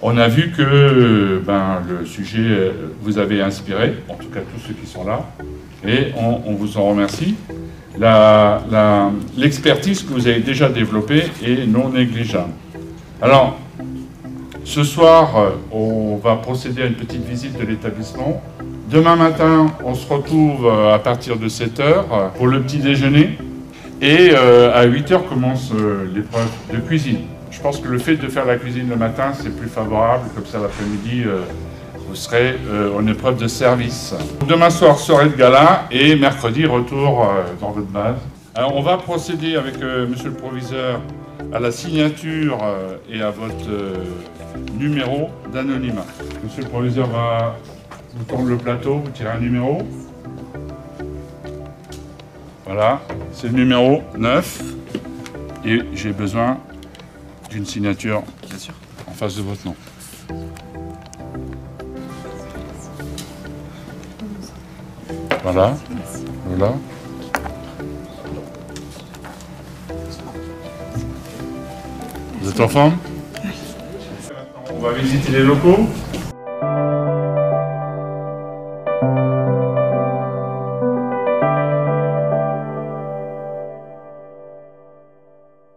On a vu que ben, le sujet euh, vous avait inspiré, en tout cas tous ceux qui sont là, et on, vous en remercie. L'expertise que vous avez déjà développée est non négligeable. Alors, ce soir, euh, on va procéder à une petite visite de l'établissement. Demain matin, on se retrouve euh, à partir de 7h pour le petit déjeuner. Et à 8h commence l'épreuve de cuisine. Je pense que le fait de faire la cuisine le matin, c'est plus favorable. Comme ça, l'après-midi, euh, vous serez euh, en épreuve de service. Demain soir, soirée de gala et mercredi, retour euh, dans votre base. Alors, on va procéder avec monsieur le proviseur à la signature et à votre numéro d'anonymat. Monsieur le proviseur va vous tendre le plateau, vous tirez un numéro. Voilà, c'est le numéro 9. Et j'ai besoin d'une signature Bien sûr. en face de votre nom. Voilà. Voilà. Vous êtes en forme? On va visiter les locaux.